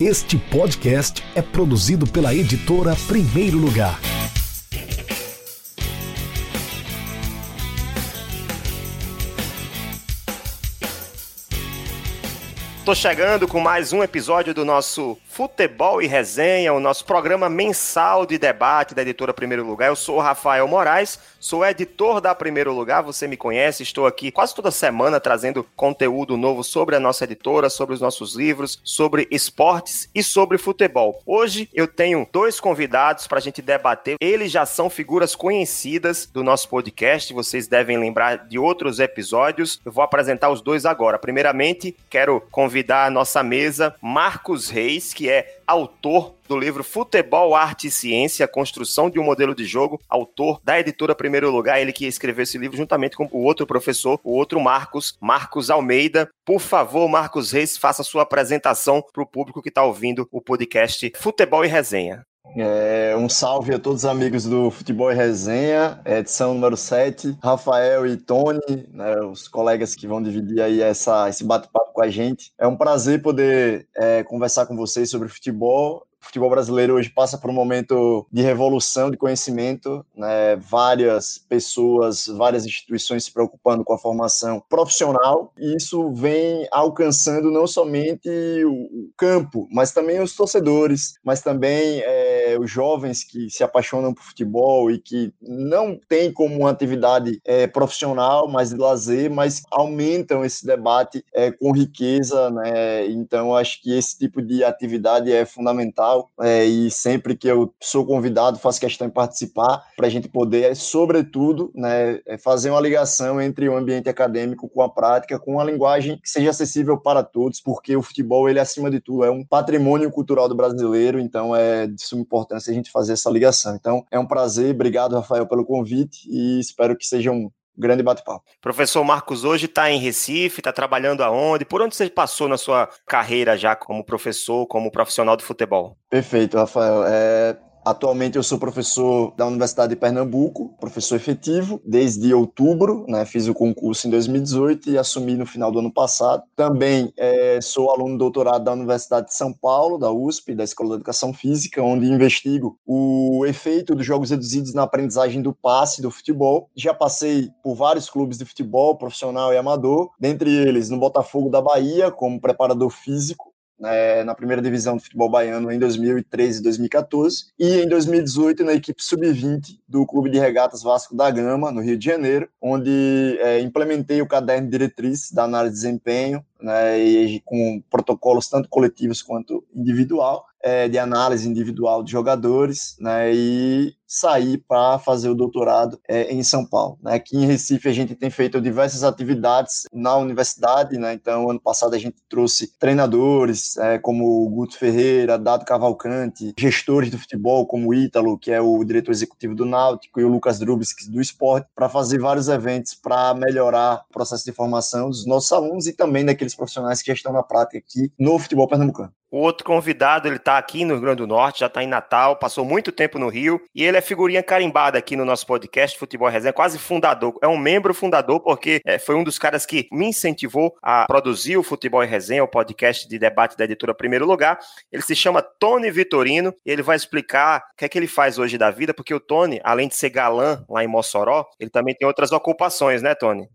Este podcast é produzido pela editora Primeiro Lugar. Tô chegando com mais um episódio do nosso Futebol e Resenha, o nosso programa mensal de debate da editora Primeiro Lugar. Eu sou o Rafael Moraes, sou editor da Primeiro Lugar, você me conhece, estou aqui quase toda semana trazendo conteúdo novo sobre a nossa editora, sobre os nossos livros, sobre esportes e sobre futebol. Hoje eu tenho dois convidados para a gente debater. Eles já são figuras conhecidas do nosso podcast, vocês devem lembrar de outros episódios. Eu vou apresentar os dois agora. Primeiramente, quero convidar à nossa mesa Marcos Reis, que é autor do livro Futebol, Arte e Ciência, Construção de um Modelo de Jogo, autor da editora Primeiro Lugar, ele que escreveu esse livro juntamente com o outro professor, o outro Marcos, Marcos Almeida. Por favor, Marcos Reis, faça sua apresentação para o público que está ouvindo o podcast Futebol e Resenha. É, um salve a todos os amigos do Futebol e Resenha, edição número 7, Rafael e Tony, né, os colegas que vão dividir aí essa, esse bate-papo com a gente. É um prazer poder é, conversar com vocês sobre futebol o futebol brasileiro hoje passa por um momento de revolução de conhecimento, né? várias pessoas, várias instituições se preocupando com a formação profissional, e isso vem alcançando não somente o campo, mas também os torcedores, mas também é, os jovens que se apaixonam por futebol e que não têm como uma atividade é, profissional, mas de lazer, mas aumentam esse debate é, com riqueza, né? Então, acho que esse tipo de atividade é fundamental é, e sempre que eu sou convidado faço questão de participar para a gente poder, sobretudo, né, é, fazer uma ligação entre o ambiente acadêmico com a prática, com uma linguagem que seja acessível para todos, porque o futebol, ele acima de tudo, é um patrimônio cultural do brasileiro, então é de suma importância a gente fazer essa ligação. Então é um prazer, obrigado, Rafael, pelo convite e espero que seja um grande bate-papo. Professor Marcos hoje está em Recife, está trabalhando aonde? Por onde você passou na sua carreira já como professor, como profissional de futebol? Perfeito, Rafael. É, Atualmente eu sou professor da Universidade de Pernambuco, professor efetivo, desde outubro, né? Fiz o concurso em 2018 e assumi no final do ano passado. Também é, sou aluno doutorado da Universidade de São Paulo, da USP, da Escola de Educação Física, onde investigo o efeito dos jogos reduzidos na aprendizagem do passe do futebol. Já passei por vários clubes de futebol, profissional e amador, dentre eles no Botafogo da Bahia, como preparador físico, né, na primeira divisão do futebol baiano em 2013 e 2014, e em 2018 na equipe sub-20 do Clube de Regatas Vasco da Gama, no Rio de Janeiro, onde é, implementei o caderno de diretriz da análise de desempenho, né, e com protocolos tanto coletivos quanto individual, é, de análise individual de jogadores, né, e sair para fazer o doutorado é, em São Paulo. Né? Aqui em Recife a gente tem feito diversas atividades na universidade, né? então ano passado a gente trouxe treinadores é, como o Guto Ferreira, Dado Cavalcante, gestores do futebol como o Ítalo, que é o diretor executivo do Náutico, e o Lucas Drubis, do esporte, para fazer vários eventos para melhorar o processo de formação dos nossos alunos e também daqueles profissionais que já estão na prática aqui no futebol pernambucano. O outro convidado, ele está aqui no Rio Grande do Norte, já está em Natal, passou muito tempo no Rio, e ele é figurinha carimbada aqui no nosso podcast Futebol Resenha, quase fundador, é um membro fundador, porque é, foi um dos caras que me incentivou a produzir o Futebol Resenha, o podcast de debate da editora Primeiro Lugar. Ele se chama Tony Vitorino, e ele vai explicar o que é que ele faz hoje da vida, porque o Tony, além de ser galã lá em Mossoró, ele também tem outras ocupações, né, Tony?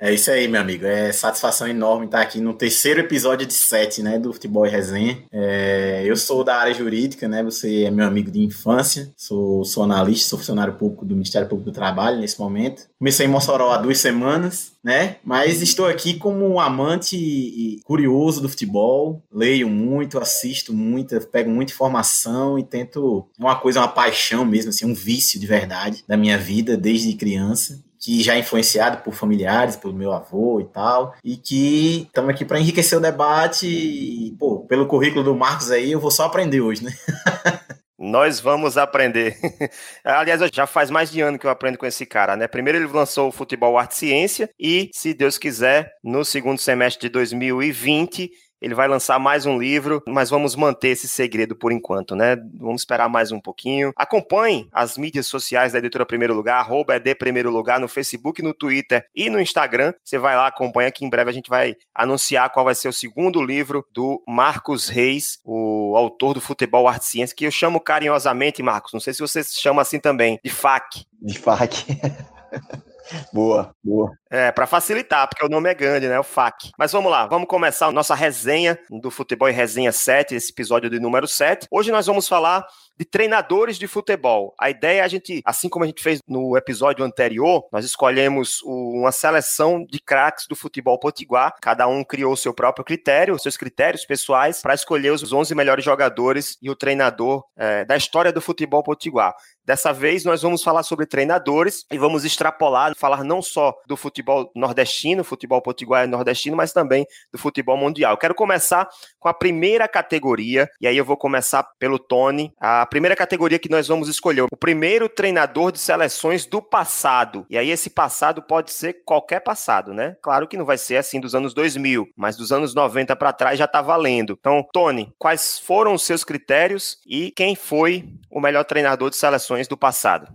É isso aí, meu amigo. É satisfação enorme estar aqui no terceiro episódio de sete, né, do Futebol e Resenha. É, eu sou da área jurídica, né? Você é meu amigo de infância. Sou, sou analista, sou funcionário público do Ministério Público do Trabalho nesse momento. Comecei em Mossoró há duas semanas, né? Mas estou aqui como um amante curioso do futebol. Leio muito, assisto muito, pego muita informação e tento uma coisa, uma paixão mesmo, assim, um vício de verdade da minha vida desde criança que já é influenciado por familiares, pelo meu avô e tal, e que estamos aqui para enriquecer o debate. E, pô, pelo currículo do Marcos aí, eu vou só aprender hoje, né? Nós vamos aprender. Aliás, já faz mais de ano que eu aprendo com esse cara, né? Primeiro ele lançou o Futebol Arte Ciência e, se Deus quiser, no segundo semestre de 2020 ele vai lançar mais um livro, mas vamos manter esse segredo por enquanto, né? Vamos esperar mais um pouquinho. Acompanhe as mídias sociais da Editora Primeiro Lugar, arroba ED Primeiro Lugar, no Facebook, no Twitter e no Instagram. Você vai lá, acompanha que em breve a gente vai anunciar qual vai ser o segundo livro do Marcos Reis, o autor do Futebol Arte Ciência, que eu chamo carinhosamente, Marcos, não sei se você chama assim também, de FAC. De FAC. Boa, boa. É, para facilitar, porque o nome é grande, né? O FAC. Mas vamos lá, vamos começar a nossa resenha do Futebol e Resenha 7, esse episódio de número 7. Hoje nós vamos falar de treinadores de futebol. A ideia é a gente, assim como a gente fez no episódio anterior, nós escolhemos uma seleção de craques do futebol potiguar. Cada um criou seu próprio critério, seus critérios pessoais, para escolher os 11 melhores jogadores e o treinador é, da história do futebol potiguar. Dessa vez nós vamos falar sobre treinadores e vamos extrapolar, falar não só do futebol nordestino, futebol potiguar nordestino, mas também do futebol mundial. Quero começar com a primeira categoria, e aí eu vou começar pelo Tony. A primeira categoria que nós vamos escolher, o primeiro treinador de seleções do passado. E aí esse passado pode ser qualquer passado, né? Claro que não vai ser assim dos anos 2000, mas dos anos 90 para trás já tá valendo. Então, Tony, quais foram os seus critérios e quem foi o melhor treinador de seleções do passado?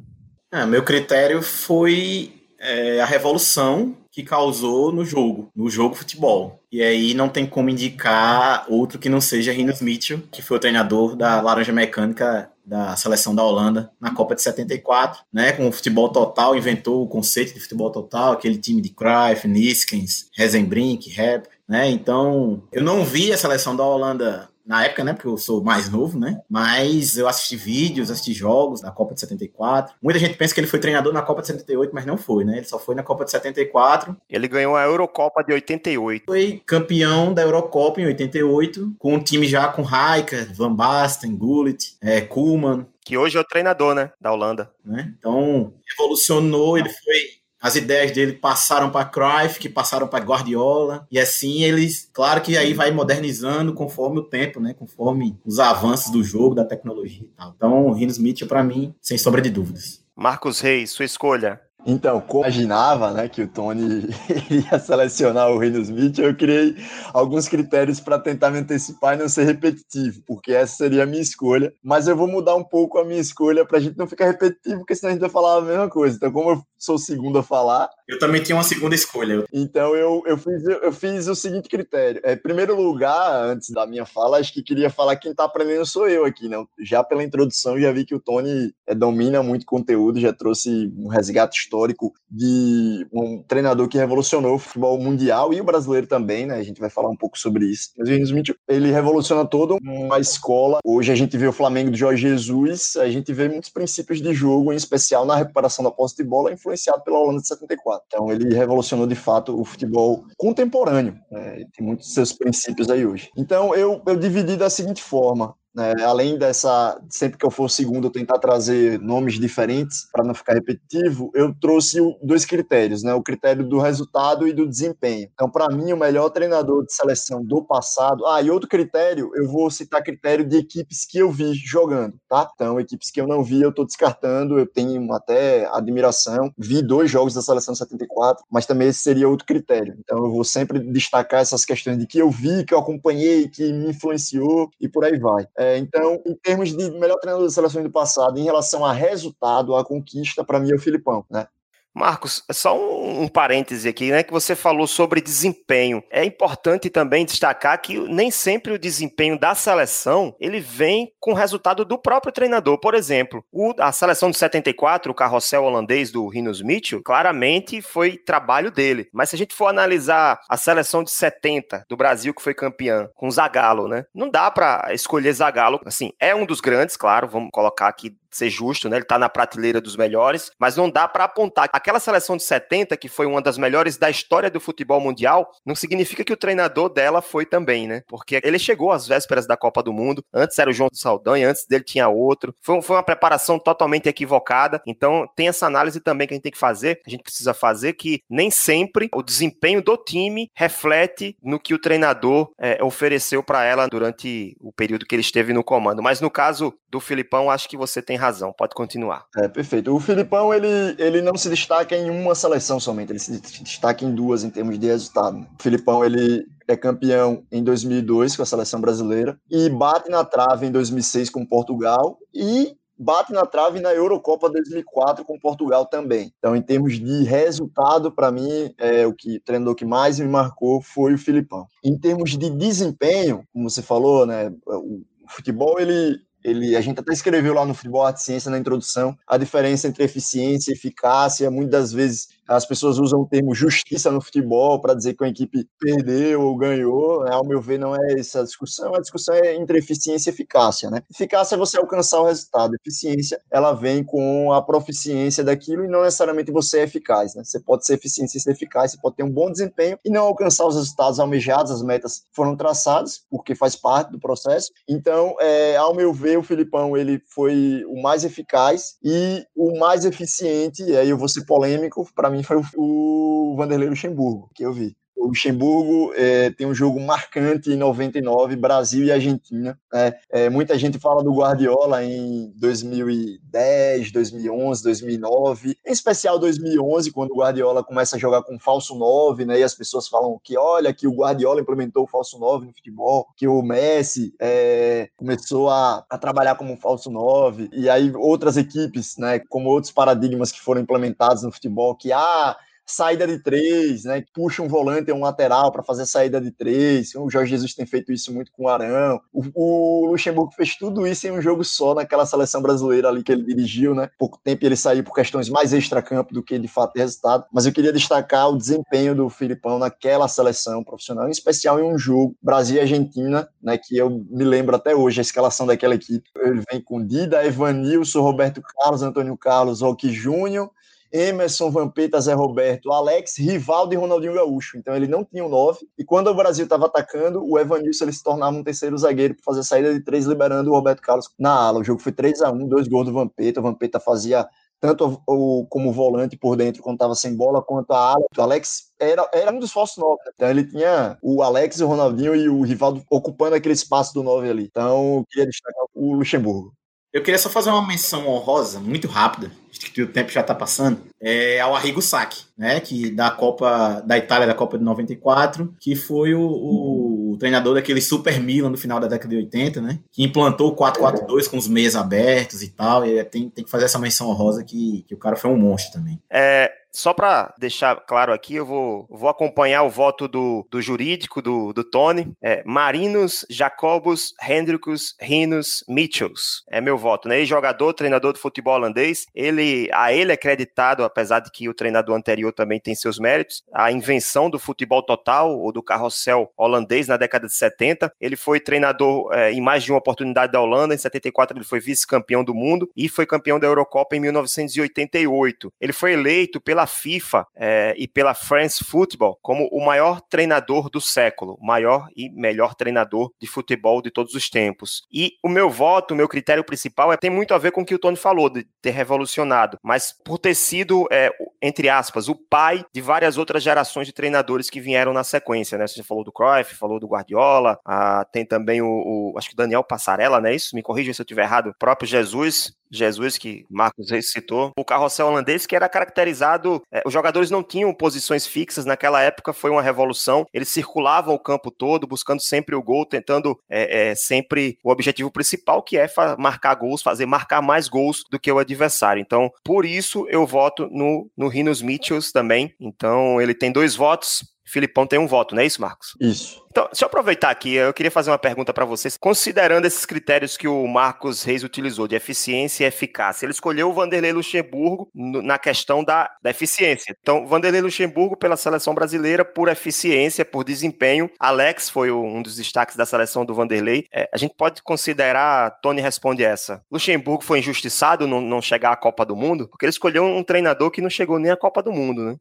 Ah, meu critério foi é, a revolução que causou no jogo, no jogo futebol. E aí não tem como indicar outro que não seja Rinus Mitchell, que foi o treinador da Laranja Mecânica da seleção da Holanda na Copa de 74, né, com o futebol total, inventou o conceito de futebol total, aquele time de Cruyff, Niskens, Rezenbrink, Rep, né? Então, eu não vi a seleção da Holanda na época, né? Porque eu sou mais novo, né? Mas eu assisti vídeos, assisti jogos da Copa de 74. Muita gente pensa que ele foi treinador na Copa de 78, mas não foi, né? Ele só foi na Copa de 74. Ele ganhou a Eurocopa de 88. Foi campeão da Eurocopa em 88, com um time já com Rijkaard, Van Basten, Gullit, é, Koeman. Que hoje é o treinador, né? Da Holanda. Né? Então, evolucionou, ele foi as ideias dele passaram para Cruyff, que passaram para Guardiola, e assim eles, claro que aí vai modernizando conforme o tempo, né? Conforme os avanços do jogo, da tecnologia e tal. Então, o Rino Smith, para mim, sem sombra de dúvidas. Marcos Reis, sua escolha. Então, como imaginava né, que o Tony ia selecionar o Reino Smith, eu criei alguns critérios para tentar me antecipar e não ser repetitivo, porque essa seria a minha escolha. Mas eu vou mudar um pouco a minha escolha para a gente não ficar repetitivo, porque senão a gente vai falar a mesma coisa. Então, como eu sou o segundo a falar. Eu também tinha uma segunda escolha. Então, eu, eu, fiz, eu fiz o seguinte critério. É, em primeiro lugar, antes da minha fala, acho que queria falar quem está aprendendo sou eu aqui, né? Já pela introdução, já vi que o Tony é, domina muito conteúdo, já trouxe um resgate histórico de um treinador que revolucionou o futebol mundial e o brasileiro também, né? A gente vai falar um pouco sobre isso. Mas o ele revoluciona toda uma escola. Hoje a gente vê o Flamengo de Jorge Jesus, a gente vê muitos princípios de jogo, em especial na recuperação da posse de bola, influenciado pela Holanda de 74. Então ele revolucionou de fato o futebol contemporâneo. Né? Tem muitos seus princípios aí hoje. Então eu, eu dividi da seguinte forma: né? Além dessa, sempre que eu for segundo, eu tentar trazer nomes diferentes para não ficar repetitivo, eu trouxe dois critérios, né? O critério do resultado e do desempenho. Então, para mim, o melhor treinador de seleção do passado. Ah, e outro critério, eu vou citar critério de equipes que eu vi jogando, tá? Então, equipes que eu não vi, eu estou descartando, eu tenho até admiração. Vi dois jogos da seleção 74, mas também esse seria outro critério. Então, eu vou sempre destacar essas questões de que eu vi, que eu acompanhei, que me influenciou e por aí vai. Então, em termos de melhor treinador da seleção do passado, em relação a resultado, a conquista, para mim é o Filipão, né? Marcos, só um, um parêntese aqui, né? Que você falou sobre desempenho. É importante também destacar que nem sempre o desempenho da seleção ele vem com o resultado do próprio treinador. Por exemplo, o, a seleção de 74, o carrossel holandês do Rinus Mitchell, claramente foi trabalho dele. Mas se a gente for analisar a seleção de 70 do Brasil, que foi campeã, com Zagallo, né? Não dá para escolher Zagallo. Assim, é um dos grandes, claro, vamos colocar aqui ser justo, né? Ele tá na prateleira dos melhores, mas não dá para apontar. Aquela seleção de 70, que foi uma das melhores da história do futebol mundial, não significa que o treinador dela foi também, né? Porque ele chegou às vésperas da Copa do Mundo, antes era o João Saldanha, antes dele tinha outro. Foi, foi uma preparação totalmente equivocada. Então, tem essa análise também que a gente tem que fazer, a gente precisa fazer, que nem sempre o desempenho do time reflete no que o treinador é, ofereceu para ela durante o período que ele esteve no comando. Mas no caso do Filipão, acho que você tem razão. Pode continuar. É, perfeito. O Filipão, ele, ele não se destaca em uma seleção somente, ele se destaca em duas em termos de resultado. O Filipão, ele, é campeão em 2002 com a seleção brasileira e bate na trave em 2006 com Portugal e bate na trave na Eurocopa 2004 com Portugal também. Então, em termos de resultado, para mim, é, o que o treinador que mais me marcou foi o Filipão. Em termos de desempenho, como você falou, né, o futebol ele ele, a gente até escreveu lá no Futebol Arte Ciência na introdução a diferença entre eficiência e eficácia. Muitas vezes as pessoas usam o termo justiça no futebol para dizer que uma equipe perdeu ou ganhou. Né? Ao meu ver, não é essa a discussão. A discussão é entre eficiência e eficácia. Né? Eficácia é você alcançar o resultado. Eficiência, ela vem com a proficiência daquilo e não necessariamente você é eficaz. Né? Você pode ser eficiente e ser eficaz, você pode ter um bom desempenho e não alcançar os resultados almejados, as metas foram traçadas, porque faz parte do processo. Então, é, ao meu ver, o Filipão ele foi o mais eficaz e o mais eficiente, e aí eu vou ser polêmico, para mim foi o, Vanderlei Luxemburgo, que eu vi. O Luxemburgo é, tem um jogo marcante em 99, Brasil e Argentina. Né? É, muita gente fala do Guardiola em 2010, 2011, 2009, em especial 2011, quando o Guardiola começa a jogar com falso 9, né? e as pessoas falam que, olha, que o Guardiola implementou o falso 9 no futebol, que o Messi é, começou a, a trabalhar como falso 9, e aí outras equipes, né, como outros paradigmas que foram implementados no futebol, que, ah, saída de três, né? Puxa um volante ou um lateral para fazer saída de três. O Jorge Jesus tem feito isso muito com o Arão. O, o, Luxemburgo fez tudo isso em um jogo só naquela seleção brasileira ali que ele dirigiu, né? Pouco tempo ele saiu por questões mais extra-campo do que de fato resultado. Mas eu queria destacar o desempenho do Filipão naquela seleção profissional, em especial em um jogo Brasil e Argentina, né? Que eu me lembro até hoje a escalação daquela equipe. Ele vem com Dida, Evanilson, Roberto Carlos, Antônio Carlos, Roque Júnior Emerson, Vampeta, Zé Roberto, Alex, Rivaldo e Ronaldinho Gaúcho. Então ele não tinha o um 9. E quando o Brasil estava atacando, o Evanilson ele se tornava um terceiro zagueiro para fazer a saída de três, liberando o Roberto Carlos na ala. O jogo foi 3 a 1 dois gols do Vampeta. O Vampeta fazia tanto o, como volante por dentro quando estava sem bola, quanto a ala. O Alex era, era um dos falsos nove. Né? Então ele tinha o Alex, o Ronaldinho e o Rivaldo ocupando aquele espaço do 9 ali. Então eu queria destacar o Luxemburgo. Eu queria só fazer uma menção honrosa, muito rápida, que o tempo já está passando, é ao Arrigo Sacchi, né, que da Copa da Itália, da Copa de 94, que foi o, o, treinador daquele Super Milan no final da década de 80, né, que implantou o 4-4-2 com os meias abertos e tal, e tem, tem que fazer essa menção honrosa que, que o cara foi um monstro também. É, só para deixar claro aqui, eu vou, vou acompanhar o voto do, do jurídico, do, do Tony. É, Marinos, Jacobus, Hendricus, Rinos, Mitchells. É meu voto, né? Jogador, treinador do futebol holandês. Ele, a ele é creditado, apesar de que o treinador anterior também tem seus méritos, a invenção do futebol total, ou do carrossel holandês na década de 70. Ele foi treinador é, em mais de uma oportunidade da Holanda. Em 74 ele foi vice-campeão do mundo e foi campeão da Eurocopa em 1988. Ele foi eleito pela pela FIFA é, e pela France Football como o maior treinador do século, maior e melhor treinador de futebol de todos os tempos. E o meu voto, o meu critério principal é, tem muito a ver com o que o Tony falou, de ter revolucionado, mas por ter sido, é, entre aspas, o pai de várias outras gerações de treinadores que vieram na sequência, né? Você falou do Cruyff, falou do Guardiola, ah, tem também o, o, acho que o Daniel Passarella, né? Isso, me corrija se eu estiver errado, o próprio Jesus, Jesus, que Marcos Reis citou, o carrossel holandês que era caracterizado, é, os jogadores não tinham posições fixas, naquela época foi uma revolução, eles circulavam o campo todo, buscando sempre o gol, tentando é, é, sempre o objetivo principal, que é marcar gols, fazer marcar mais gols do que o adversário. Então, por isso eu voto no, no Rinos Mitchells também. Então, ele tem dois votos, Filipão tem um voto, não é isso, Marcos? Isso. Então, deixa eu aproveitar aqui, eu queria fazer uma pergunta para vocês. Considerando esses critérios que o Marcos Reis utilizou, de eficiência e eficácia, ele escolheu o Vanderlei Luxemburgo na questão da, da eficiência. Então, Vanderlei Luxemburgo pela seleção brasileira, por eficiência, por desempenho. Alex foi um dos destaques da seleção do Vanderlei. É, a gente pode considerar, Tony responde essa, Luxemburgo foi injustiçado não, não chegar à Copa do Mundo? Porque ele escolheu um treinador que não chegou nem à Copa do Mundo, né?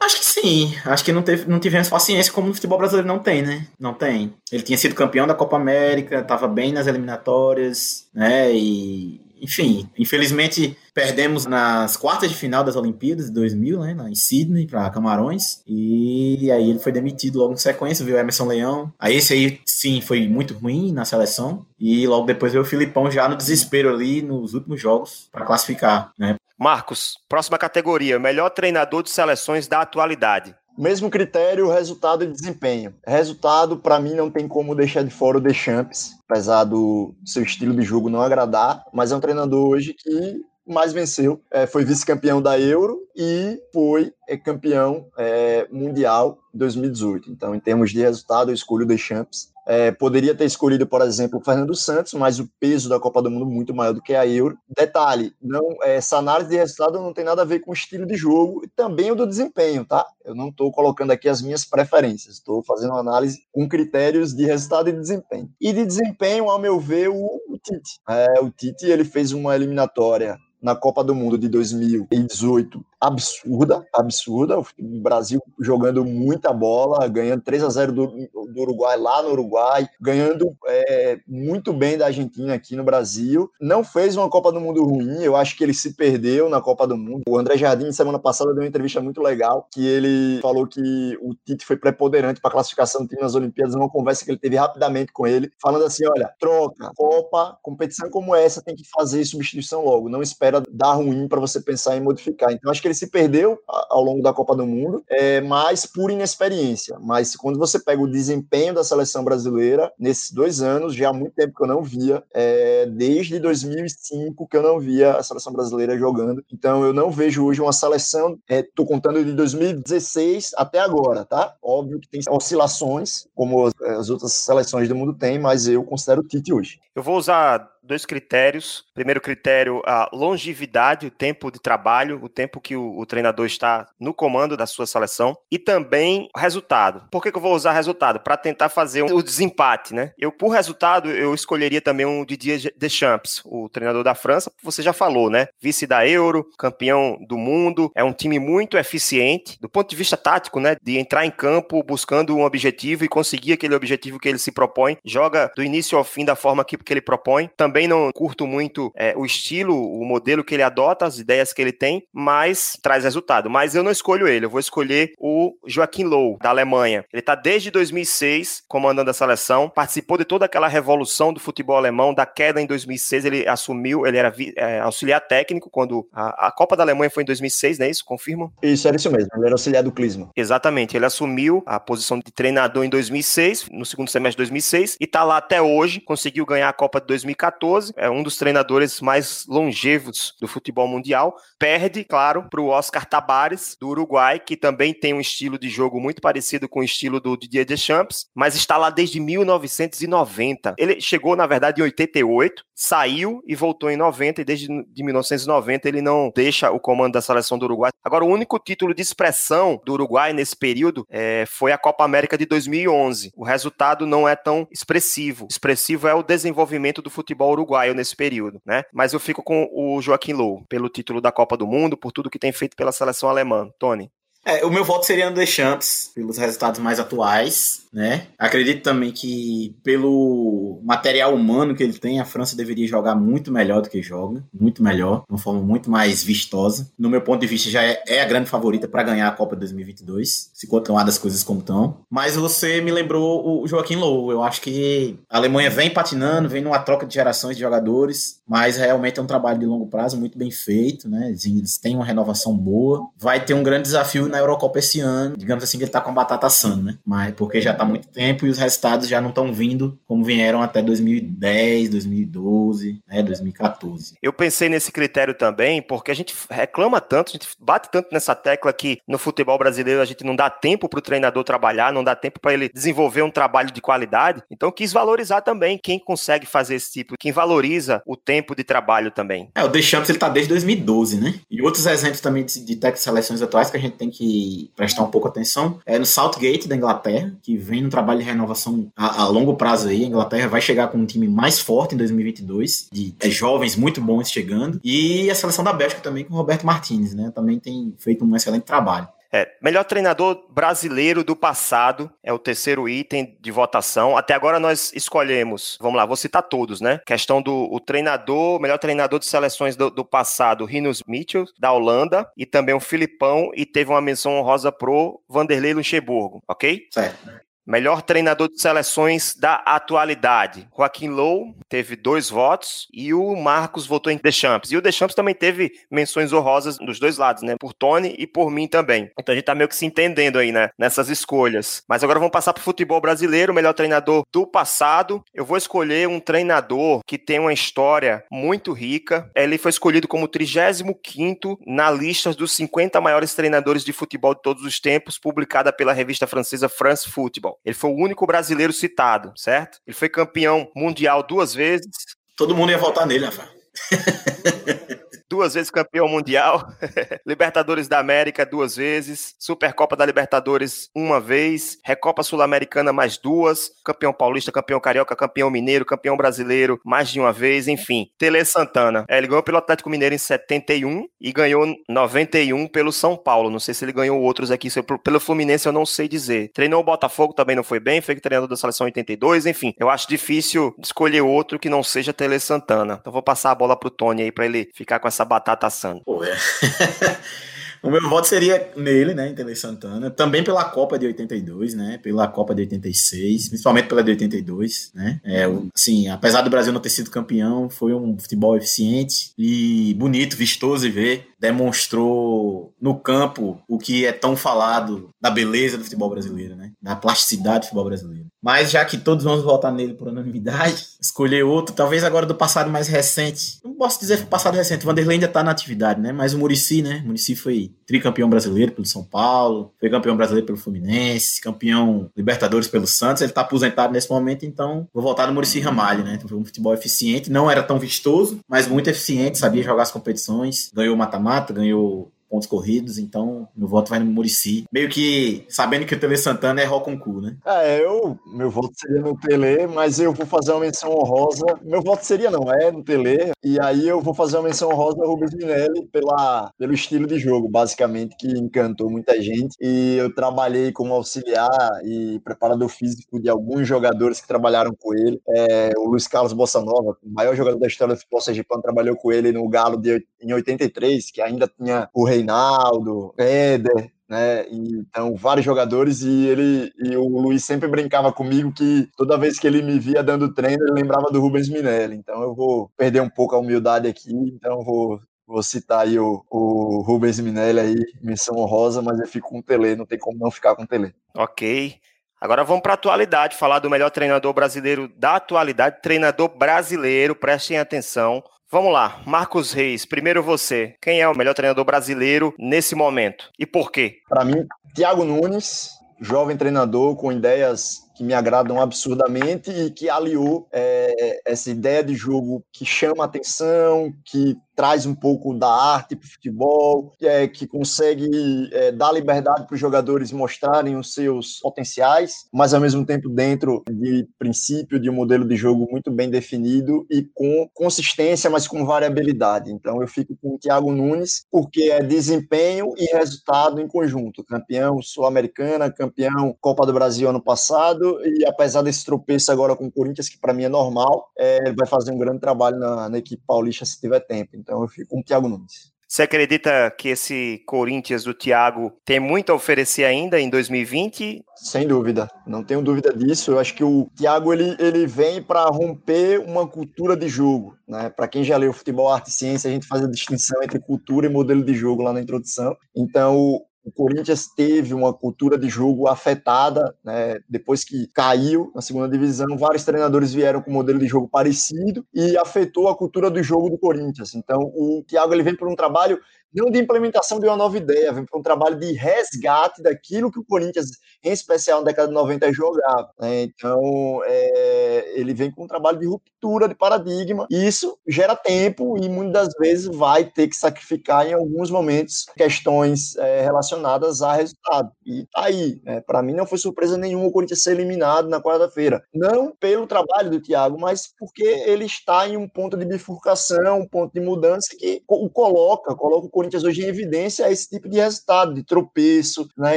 Acho que sim. Acho que não, teve, não tivemos paciência como no futebol brasileiro não tem, né? Não tem. Ele tinha sido campeão da Copa América, estava bem nas eliminatórias, né? E, enfim, infelizmente perdemos nas quartas de final das Olimpíadas de 2000, né? Em Sydney, para Camarões. E aí ele foi demitido logo em sequência, viu Emerson Leão. Aí esse aí, sim, foi muito ruim na seleção. E logo depois veio o Filipão já no desespero ali nos últimos jogos para classificar, né? Marcos, próxima categoria, melhor treinador de seleções da atualidade. Mesmo critério, resultado e desempenho. Resultado, para mim, não tem como deixar de fora o Deschamps, apesar do seu estilo de jogo não agradar, mas é um treinador hoje que mais venceu, é, foi vice-campeão da Euro e foi é, campeão é, mundial em 2018. Então, em termos de resultado, eu escolho o Deschamps. É, poderia ter escolhido, por exemplo, o Fernando Santos, mas o peso da Copa do Mundo é muito maior do que a Euro. Detalhe, não, é, essa análise de resultado não tem nada a ver com o estilo de jogo e também o do desempenho, tá? Eu não estou colocando aqui as minhas preferências, estou fazendo análise com critérios de resultado e desempenho. E de desempenho, ao meu ver, o, o Tite. É, o Tite ele fez uma eliminatória na Copa do Mundo de 2018 absurda, absurda. O Brasil jogando muita bola, ganhando 3 a 0 do, do Uruguai lá no Uruguai, ganhando é, muito bem da Argentina aqui no Brasil. Não fez uma Copa do Mundo ruim, eu acho que ele se perdeu na Copa do Mundo. O André Jardim, semana passada, deu uma entrevista muito legal, que ele falou que o Tite foi preponderante para a classificação do time nas Olimpíadas, uma conversa que ele teve rapidamente com ele, falando assim: olha, troca, Copa, competição como essa tem que fazer substituição logo, não espera dar ruim para você pensar em modificar. Então, acho que ele se perdeu ao longo da Copa do Mundo, é, mas por inexperiência. Mas quando você pega o desempenho da seleção brasileira nesses dois anos, já há muito tempo que eu não via, é, desde 2005 que eu não via a seleção brasileira jogando. Então eu não vejo hoje uma seleção, estou é, contando de 2016 até agora, tá? Óbvio que tem oscilações, como as outras seleções do mundo têm, mas eu considero o Tite hoje. Eu vou usar dois critérios. Primeiro critério, a longevidade, o tempo de trabalho, o tempo que o, o treinador está no comando da sua seleção. E também o resultado. Por que, que eu vou usar resultado? Para tentar fazer um, o desempate, né? Eu, por resultado, eu escolheria também um Didier Deschamps, o treinador da França, você já falou, né? Vice da Euro, campeão do mundo, é um time muito eficiente, do ponto de vista tático, né? De entrar em campo buscando um objetivo e conseguir aquele objetivo que ele se propõe, joga do início ao fim da forma que, que ele propõe. Também também não curto muito é, o estilo, o modelo que ele adota, as ideias que ele tem, mas traz resultado. Mas eu não escolho ele, eu vou escolher o Joaquim Low, da Alemanha. Ele está desde 2006 comandando a seleção, participou de toda aquela revolução do futebol alemão, da queda em 2006, ele assumiu, ele era é, auxiliar técnico quando a, a, Copa da Alemanha foi em 2006, não é isso? Confirma? Isso, era isso mesmo, ele era auxiliar do Clisma. Exatamente, ele assumiu a posição de treinador em 2006, no segundo semestre de 2006, e está lá até hoje, conseguiu ganhar a Copa de 2014, é um dos treinadores mais longevos do futebol mundial. Perde, claro, para o Oscar Tabares, do Uruguai, que também tem um estilo de jogo muito parecido com o estilo do Didier Deschamps, mas está lá desde 1990. Ele chegou, na verdade, em 88, saiu e voltou em 90, e desde de 1990 ele não deixa o comando da seleção do Uruguai. Agora, o único título de expressão do Uruguai nesse período é, foi a Copa América de 2011. O resultado não é tão expressivo. Expressivo é o desenvolvimento do futebol uruguaio nesse período, né? Mas eu fico com o Joaquim Low, pelo título da Copa do Mundo, por tudo que tem feito pela seleção alemã. Tony. É, o meu voto seria no Deschamps, pelos resultados mais atuais, né? Acredito também que pelo material humano que ele tem, a França deveria jogar muito melhor do que joga, muito melhor, de uma forma muito mais vistosa. No meu ponto de vista, já é, é a grande favorita para ganhar a Copa 2022, se continuar das coisas como estão. Mas você me lembrou o Joaquim Low. Eu acho que a Alemanha vem patinando, vem numa troca de gerações de jogadores, mas realmente é um trabalho de longo prazo muito bem feito, né? Eles têm uma renovação boa. Vai ter um grande desafio na Eurocopa esse ano. Digamos assim que ele tá com a batata assando, né? Mas porque já tá muito tempo e os resultados já não estão vindo como vieram até 2010, 2012, né, 2014. Eu pensei nesse critério também, porque a gente reclama tanto, a gente bate tanto nessa tecla que no futebol brasileiro a gente não dá tempo para o treinador trabalhar, não dá tempo para ele desenvolver um trabalho de qualidade. Então quis valorizar também quem consegue fazer esse tipo, quem valoriza o tempo de trabalho também. É, o Deschamps ele tá desde 2012, né? E outros exemplos também de, de seleções atuais que a gente tem que que prestar um pouco atenção é no Southgate da Inglaterra, que vem no trabalho de renovação a, a longo prazo aí. A Inglaterra vai chegar com um time mais forte em 2022, de é, jovens muito bons chegando. E a seleção da Bélgica também com o Roberto Martinez, né? Também tem feito um excelente trabalho. É, melhor treinador brasileiro do passado é o terceiro item de votação. Até agora nós escolhemos, vamos lá, vou citar todos, né? Questão do o treinador, melhor treinador de seleções do, do passado, Rinus Mitchell, da Holanda, e também o Filipão, e teve uma menção honrosa pro Vanderlei Luxemburgo, ok? Certo. Melhor treinador de seleções da atualidade. Joaquim Low teve dois votos e o Marcos votou em Deschamps. E o Deschamps também teve menções honrosas dos dois lados, né? Por Tony e por mim também. Então a gente tá meio que se entendendo aí, né? Nessas escolhas. Mas agora vamos passar pro futebol brasileiro, melhor treinador do passado. Eu vou escolher um treinador que tem uma história muito rica. Ele foi escolhido como 35 na lista dos 50 maiores treinadores de futebol de todos os tempos, publicada pela revista francesa France Football. Ele foi o único brasileiro citado, certo? Ele foi campeão mundial duas vezes. Todo mundo ia votar nele, Rafa. duas vezes campeão mundial, Libertadores da América duas vezes, Supercopa da Libertadores uma vez, Recopa Sul-Americana mais duas, campeão paulista, campeão carioca, campeão mineiro, campeão brasileiro mais de uma vez, enfim. Tele Santana, é, ele ganhou pelo Atlético Mineiro em 71 e ganhou 91 pelo São Paulo. Não sei se ele ganhou outros aqui, pelo Fluminense eu não sei dizer. Treinou o Botafogo, também não foi bem, foi treinador da seleção 82, enfim. Eu acho difícil escolher outro que não seja Tele Santana. Então vou passar a bola pro Tony aí para ele ficar com essa essa batata assando. Pô, é. O meu voto seria nele, né, em Tele Santana, também pela Copa de 82, né, pela Copa de 86, principalmente pela de 82, né, é, assim, apesar do Brasil não ter sido campeão, foi um futebol eficiente e bonito, vistoso de ver, demonstrou no campo o que é tão falado da beleza do futebol brasileiro, né, da plasticidade do futebol brasileiro. Mas já que todos vamos votar nele por unanimidade, escolher outro, talvez agora do passado mais recente, não posso dizer passado recente, o Vanderlei ainda tá na atividade, né, mas o Murici, né, o Murici foi tricampeão brasileiro pelo São Paulo, foi campeão brasileiro pelo Fluminense, campeão Libertadores pelo Santos. Ele está aposentado nesse momento, então vou voltar no Murici Ramalho, né? Foi um futebol eficiente, não era tão vistoso, mas muito eficiente, sabia jogar as competições, ganhou mata-mata, ganhou pontos corridos, então meu voto vai no Murici. Meio que sabendo que o Tele Santana é Roconcu, né? É, eu, meu voto seria no Tele, mas eu vou fazer uma menção honrosa. Meu voto seria não, é no Tele, e aí eu vou fazer uma menção honrosa ao Rubens Minelli pela, pelo estilo de jogo, basicamente, que encantou muita gente. E eu trabalhei como auxiliar e preparador físico de alguns jogadores que trabalharam com ele. É, o Luiz Carlos Bossanova, o maior jogador da história do futebol sergipano, trabalhou com ele no Galo de, em 83, que ainda tinha o Rei Reinaldo, Éder, né? Então, vários jogadores e ele e o Luiz sempre brincava comigo que toda vez que ele me via dando treino, ele lembrava do Rubens Minelli. Então, eu vou perder um pouco a humildade aqui, então vou vou citar aí o, o Rubens Minelli aí, menção honrosa, mas eu fico com o Tele, não tem como não ficar com o Tele. OK. Agora vamos para a atualidade, falar do melhor treinador brasileiro da atualidade, treinador brasileiro, prestem atenção. Vamos lá, Marcos Reis, primeiro você. Quem é o melhor treinador brasileiro nesse momento e por quê? Para mim, Thiago Nunes, jovem treinador com ideias que me agradam absurdamente e que aliou é, essa ideia de jogo que chama atenção, que traz um pouco da arte para o futebol, é, que consegue é, dar liberdade para os jogadores mostrarem os seus potenciais, mas ao mesmo tempo dentro de princípio de um modelo de jogo muito bem definido e com consistência, mas com variabilidade. Então eu fico com o Thiago Nunes, porque é desempenho e resultado em conjunto. Campeão Sul-Americana, campeão Copa do Brasil ano passado, e apesar desse tropeço agora com o Corinthians, que para mim é normal, é, ele vai fazer um grande trabalho na, na equipe paulista se tiver tempo. Então, então eu fico com o Thiago Nunes. Você acredita que esse Corinthians do Thiago tem muito a oferecer ainda em 2020? Sem dúvida, não tenho dúvida disso. Eu acho que o Thiago ele, ele vem para romper uma cultura de jogo. Né? Para quem já leu Futebol, Arte e Ciência, a gente faz a distinção entre cultura e modelo de jogo lá na introdução. Então, o Corinthians teve uma cultura de jogo afetada, né? depois que caiu na segunda divisão, vários treinadores vieram com um modelo de jogo parecido e afetou a cultura do jogo do Corinthians. Então, o Thiago ele vem por um trabalho não de implementação de uma nova ideia, vem para um trabalho de resgate daquilo que o Corinthians, em especial na década de 90, jogava. Né? Então, é, ele vem com um trabalho de ruptura de paradigma, e isso gera tempo e muitas das vezes vai ter que sacrificar em alguns momentos questões é, relacionadas a resultado. E tá aí. Né? Para mim, não foi surpresa nenhuma o Corinthians ser eliminado na quarta-feira. Não pelo trabalho do Thiago, mas porque ele está em um ponto de bifurcação, um ponto de mudança que o coloca, coloca o Corinthians hoje em evidência é esse tipo de resultado, de tropeço, né?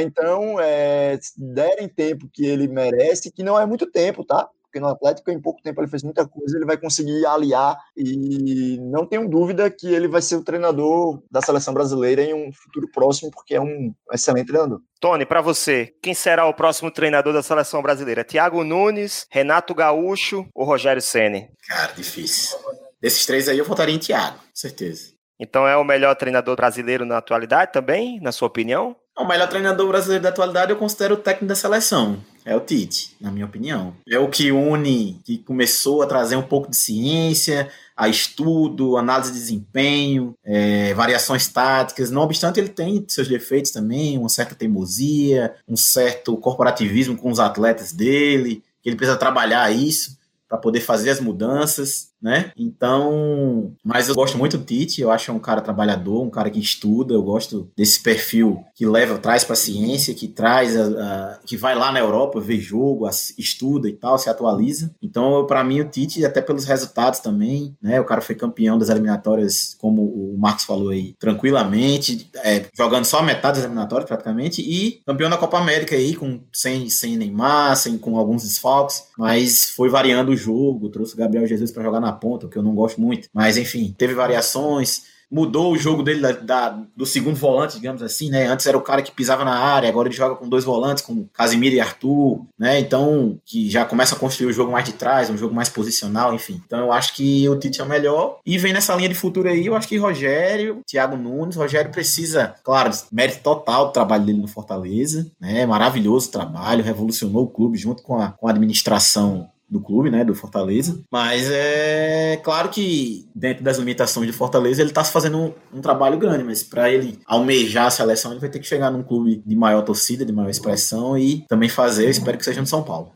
Então, é, derem tempo que ele merece, que não é muito tempo, tá? porque no Atlético em pouco tempo ele fez muita coisa, ele vai conseguir aliar e não tenho dúvida que ele vai ser o treinador da seleção brasileira em um futuro próximo, porque é um excelente treinador. Tony, para você, quem será o próximo treinador da seleção brasileira? Thiago Nunes, Renato Gaúcho ou Rogério Ceni? Cara, difícil. Desses três aí eu votaria em Thiago, certeza. Então é o melhor treinador brasileiro na atualidade também, na sua opinião? O melhor treinador brasileiro da atualidade eu considero o técnico da seleção. É o Tite, na minha opinião. É o que une, que começou a trazer um pouco de ciência, a estudo, análise de desempenho, é, variações táticas. Não obstante, ele tem seus defeitos também, uma certa teimosia, um certo corporativismo com os atletas dele, que ele precisa trabalhar isso para poder fazer as mudanças né? Então, mas eu gosto muito do Tite, eu acho um cara trabalhador, um cara que estuda, eu gosto desse perfil que leva, traz para ciência, que traz, a, a, que vai lá na Europa, vê jogo, estuda e tal, se atualiza. Então, para mim, o Tite, até pelos resultados também, né? O cara foi campeão das eliminatórias, como o Marcos falou aí, tranquilamente, é, jogando só metade das eliminatórias praticamente, e campeão da Copa América aí, com, sem, sem Neymar, sem, com alguns desfalques, mas foi variando o jogo, trouxe o Gabriel Jesus para jogar na ponta, que eu não gosto muito. Mas enfim, teve variações mudou o jogo dele da, da, do segundo volante, digamos assim, né? Antes era o cara que pisava na área, agora ele joga com dois volantes, com Casimiro e Arthur, né? Então, que já começa a construir o jogo mais de trás, um jogo mais posicional, enfim. Então eu acho que o Tite é o melhor. E vem nessa linha de futuro aí, eu acho que Rogério, Thiago Nunes, Rogério precisa, claro, mérito total do trabalho dele no Fortaleza, né? Maravilhoso trabalho, revolucionou o clube junto com a, com a administração do clube, né, do Fortaleza. Mas é claro que dentro das limitações de Fortaleza ele está fazendo um, um, trabalho grande, mas para ele almejar a seleção ele vai ter que chegar num clube de maior torcida, de maior expressão e também fazer, espero que seja no São Paulo.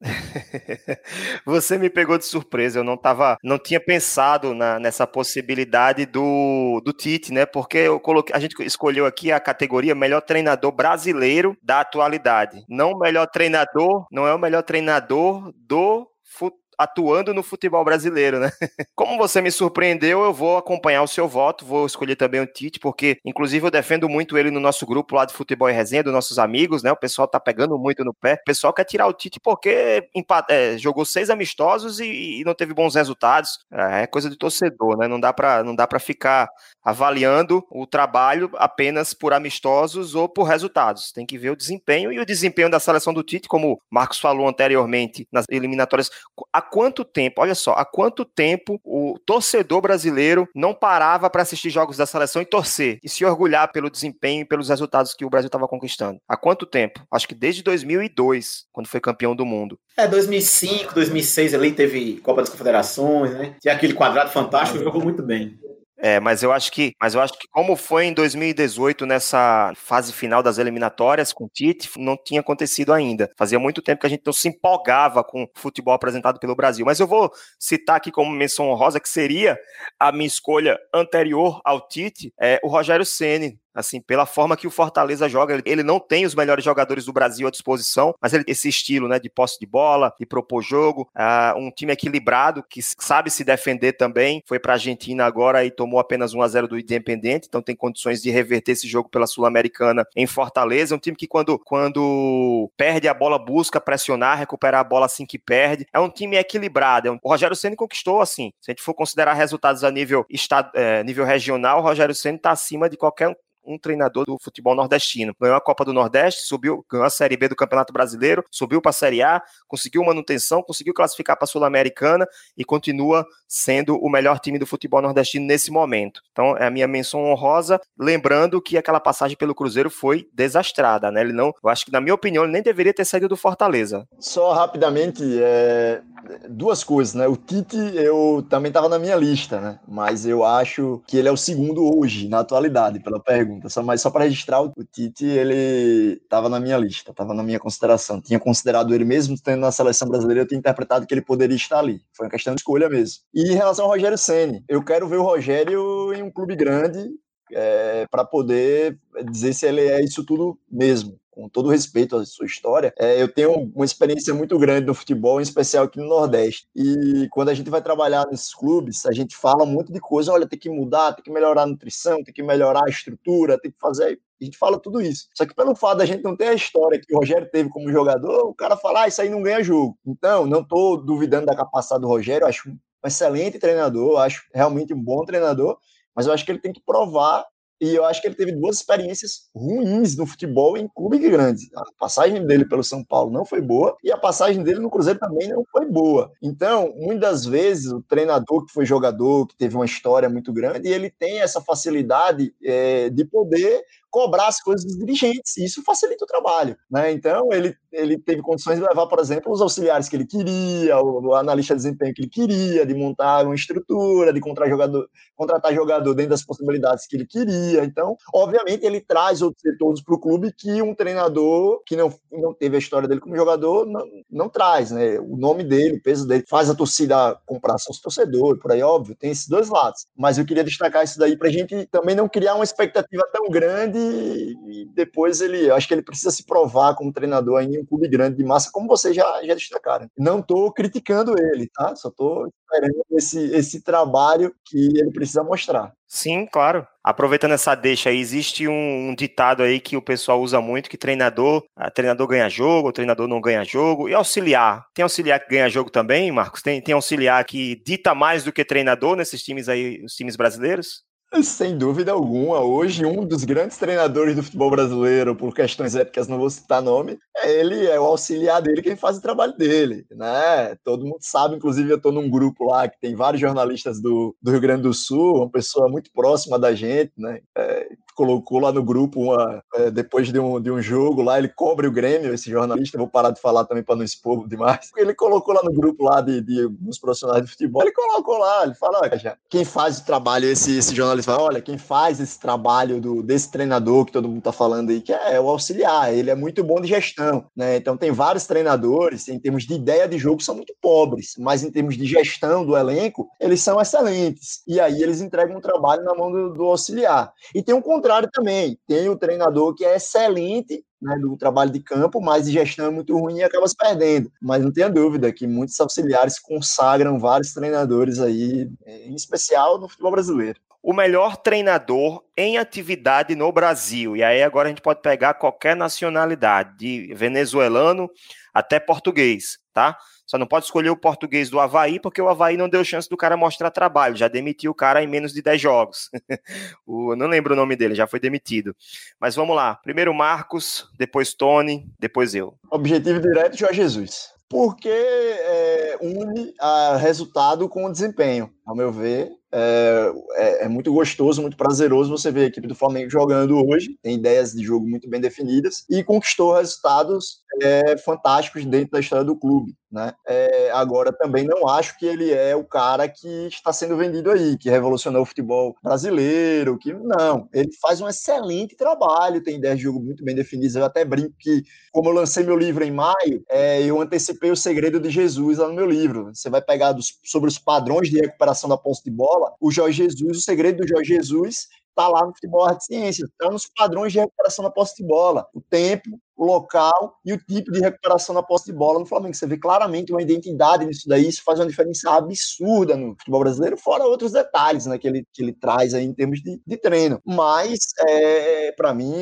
Você me pegou de surpresa, eu não tava, não tinha pensado na, nessa possibilidade do, do Tite, né? Porque eu coloquei, a gente escolheu aqui a categoria melhor treinador brasileiro da atualidade. Não o melhor treinador, não é o melhor treinador do faut atuando no futebol brasileiro, né? Como você me surpreendeu, eu vou acompanhar o seu voto, vou escolher também o Tite, porque inclusive eu defendo muito ele no nosso grupo lá de futebol e resenha, dos nossos amigos, né? O pessoal tá pegando muito no pé. O pessoal quer tirar o Tite porque é, jogou seis amistosos e, e, não teve bons resultados. É, é coisa de torcedor, né? Não dá para não dá para ficar avaliando o trabalho apenas por amistosos ou por resultados. Tem que ver o desempenho e o desempenho da seleção do Tite, como o Marcos falou anteriormente nas eliminatórias. Há quanto tempo, olha só, há quanto tempo o torcedor brasileiro não parava para assistir jogos da seleção e torcer e se orgulhar pelo desempenho e pelos resultados que o Brasil estava conquistando? Há quanto tempo? Acho que desde 2002, quando foi campeão do mundo. É, 2005, 2006 ali teve Copa das Confederações, né? Tinha aquele quadrado fantástico, jogou muito bem. É, mas eu acho que, mas eu acho que como foi em 2018 nessa fase final das eliminatórias com o Tite, não tinha acontecido ainda. Fazia muito tempo que a gente não se empolgava com o futebol apresentado pelo Brasil. Mas eu vou citar aqui como menção honrosa que seria a minha escolha anterior ao Tite, é o Rogério Ceni assim, pela forma que o Fortaleza joga, ele não tem os melhores jogadores do Brasil à disposição, mas ele, esse estilo, né, de posse de bola, de propor jogo, uh, um time equilibrado, que sabe se defender também, foi para a Argentina agora e tomou apenas 1 a 0 do Independente, então tem condições de reverter esse jogo pela Sul-Americana em Fortaleza, um time que quando, quando perde a bola busca pressionar, recuperar a bola assim que perde, é um time equilibrado, é um, o Rogério Ceni conquistou assim, se a gente for considerar resultados a nível, estado, é, nível regional, o Rogério Ceni está acima de qualquer um treinador do futebol nordestino. Ganhou a Copa do Nordeste, subiu, ganhou a Série B do Campeonato Brasileiro, subiu para a Série A, conseguiu manutenção, conseguiu classificar para a Sul-Americana e continua sendo o melhor time do futebol nordestino nesse momento. Então, é a minha menção honrosa, lembrando que aquela passagem pelo Cruzeiro foi desastrada, né? Ele não, eu acho que na minha opinião, ele nem deveria ter saído do Fortaleza. Só rapidamente, é, duas coisas, né? O Tite, eu também estava na minha lista, né? Mas eu acho que ele é o segundo hoje, na atualidade, pela pergunta. Só, mas só para registrar, o Tite, ele estava na minha lista, estava na minha consideração. Tinha considerado ele mesmo tendo na seleção brasileira, eu tinha interpretado que ele poderia estar ali. Foi uma questão de escolha mesmo. E em relação ao Rogério Ceni, eu quero ver o Rogério em um clube grande, é, para poder dizer se ele é isso tudo mesmo com todo respeito à sua história, é, eu tenho uma experiência muito grande no futebol, em especial aqui no Nordeste. E quando a gente vai trabalhar nesses clubes, a gente fala muito de coisa, olha, tem que mudar, tem que melhorar a nutrição, tem que melhorar a estrutura, tem que fazer a gente fala tudo isso. Só que pelo fato da gente não ter a história que o Rogério teve como jogador, o cara fala, ah, isso aí não ganha jogo. Então, não estou duvidando da capacidade do Rogério, acho um excelente treinador, acho realmente um bom treinador, mas eu acho que ele tem que provar e eu acho que ele teve duas experiências ruins no futebol em clube grande. A passagem dele pelo São Paulo não foi boa e a passagem dele no Cruzeiro também não foi boa. Então, muitas vezes, o treinador que foi jogador, que teve uma história muito grande, ele tem essa facilidade é, de poder cobrar as coisas dos dirigentes, e isso facilita o trabalho. Né? Então, ele, ele teve condições de levar, por exemplo, os auxiliares que ele queria, o, o analista de desempenho que ele queria, de montar uma estrutura, de contratar jogador, contratar jogador dentro das possibilidades que ele queria. Então, obviamente, ele traz outros setores para o clube que um treinador que não, não teve a história dele como jogador não, não traz. Né? O nome dele, o peso dele, faz a torcida comprar seus torcedores, por aí, óbvio, tem esses dois lados. Mas eu queria destacar isso daí para a gente também não criar uma expectativa tão grande e, depois ele, acho que ele precisa se provar como treinador em um clube grande de massa, como vocês já, já destacaram. Não estou criticando ele, tá? Só estou esperando esse, esse trabalho que ele precisa mostrar. Sim, claro. Aproveitando essa deixa aí, existe um, um, ditado aí que o pessoal usa muito, que treinador, a, treinador ganha jogo, treinador não ganha jogo. E auxiliar? Tem auxiliar que ganha jogo também, Marcos? Tem, tem auxiliar que dita mais do que treinador nesses times aí, os times brasileiros? Sem dúvida alguma, hoje um dos grandes treinadores do futebol brasileiro, por questões éticas, não vou citar nome, é ele, é o auxiliar dele quem faz o trabalho dele, né? Todo mundo sabe, inclusive eu estou num grupo lá que tem vários jornalistas do, do Rio Grande do Sul, uma pessoa muito próxima da gente, né? É, colocou lá no grupo uma é, depois de um, de um jogo lá, ele cobre o Grêmio, esse jornalista, vou parar de falar também para não expor demais. Ele colocou lá no grupo lá de, de uns profissionais de futebol, ele colocou lá, ele fala, olha, quem faz o trabalho, esse, esse jornalista fala, olha, quem faz esse trabalho do, desse treinador que todo mundo tá falando aí, que é, é o auxiliar, ele é muito bom de gestão, né? Então tem vários treinadores, em termos de ideia de jogo, são muito pobres, mas em termos de gestão do elenco, eles são excelentes. E aí eles entregam um trabalho na mão do, do auxiliar. E tem um contrário também. Tem o treinador que é excelente né, trabalho de campo, mas de gestão é muito ruim e acaba se perdendo. Mas não tenha dúvida que muitos auxiliares consagram vários treinadores aí, em especial no futebol brasileiro. O melhor treinador em atividade no Brasil. E aí agora a gente pode pegar qualquer nacionalidade, de venezuelano até português, tá? Só não pode escolher o português do Havaí, porque o Havaí não deu chance do cara mostrar trabalho, já demitiu o cara em menos de 10 jogos. o, não lembro o nome dele, já foi demitido. Mas vamos lá. Primeiro Marcos, depois Tony, depois eu. Objetivo direto, Jorge Jesus. Porque é, une a resultado com o desempenho. Ao meu ver, é, é, é, muito gostoso, muito prazeroso você ver a equipe do Flamengo jogando hoje, tem ideias de jogo muito bem definidas e conquistou resultados é, fantásticos dentro da história do clube. Né? É, agora, também não acho que ele é o cara que está sendo vendido aí, que revolucionou o futebol brasileiro, que não. Ele faz um excelente trabalho, tem ideias de jogo muito bem definidas. Eu até brinco que, como eu lancei meu livro em maio, é, eu antecipei o segredo de Jesus lá no meu livro. Você vai pegar dos, sobre os padrões de recuperação da posse de bola, o Jorge Jesus, o segredo do Jorge Jesus está lá no futebol arte ciência, está nos padrões de recuperação da posse de bola. O tempo, o local e o tipo de recuperação na posse de bola no Flamengo. Você vê claramente uma identidade nisso daí, isso faz uma diferença absurda no futebol brasileiro, fora outros detalhes né, que, ele, que ele traz aí em termos de, de treino. Mas, é, para mim,